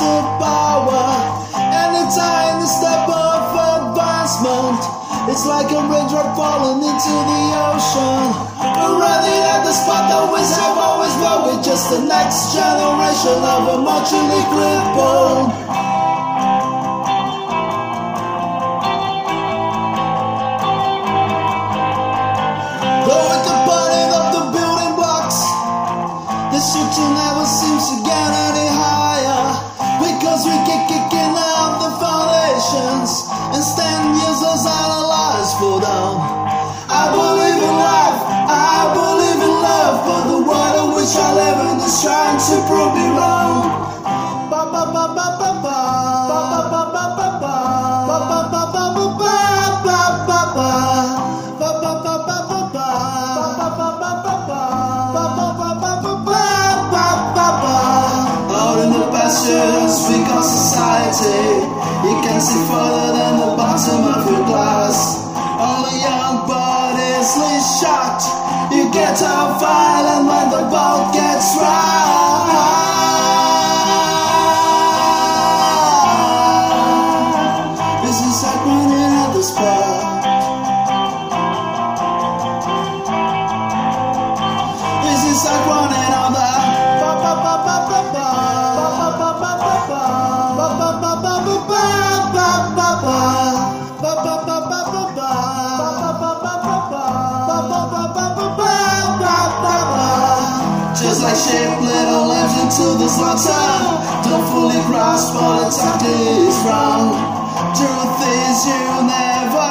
to power. Anytime the step of advancement, it's like a raindrop falling into the ocean. We're running at the spot that we have always but we're just the next generation of emotionally crippled. Though trying to prove me wrong. Ba ba ba ba ba ba. Ba ba. Out in the pastures, we got society. You can see further than the bottom of your glass. The young bodies least shocked. You get how violent like sheep little lives into the slaughter Don't fully grasp what exactly is wrong Truth is you never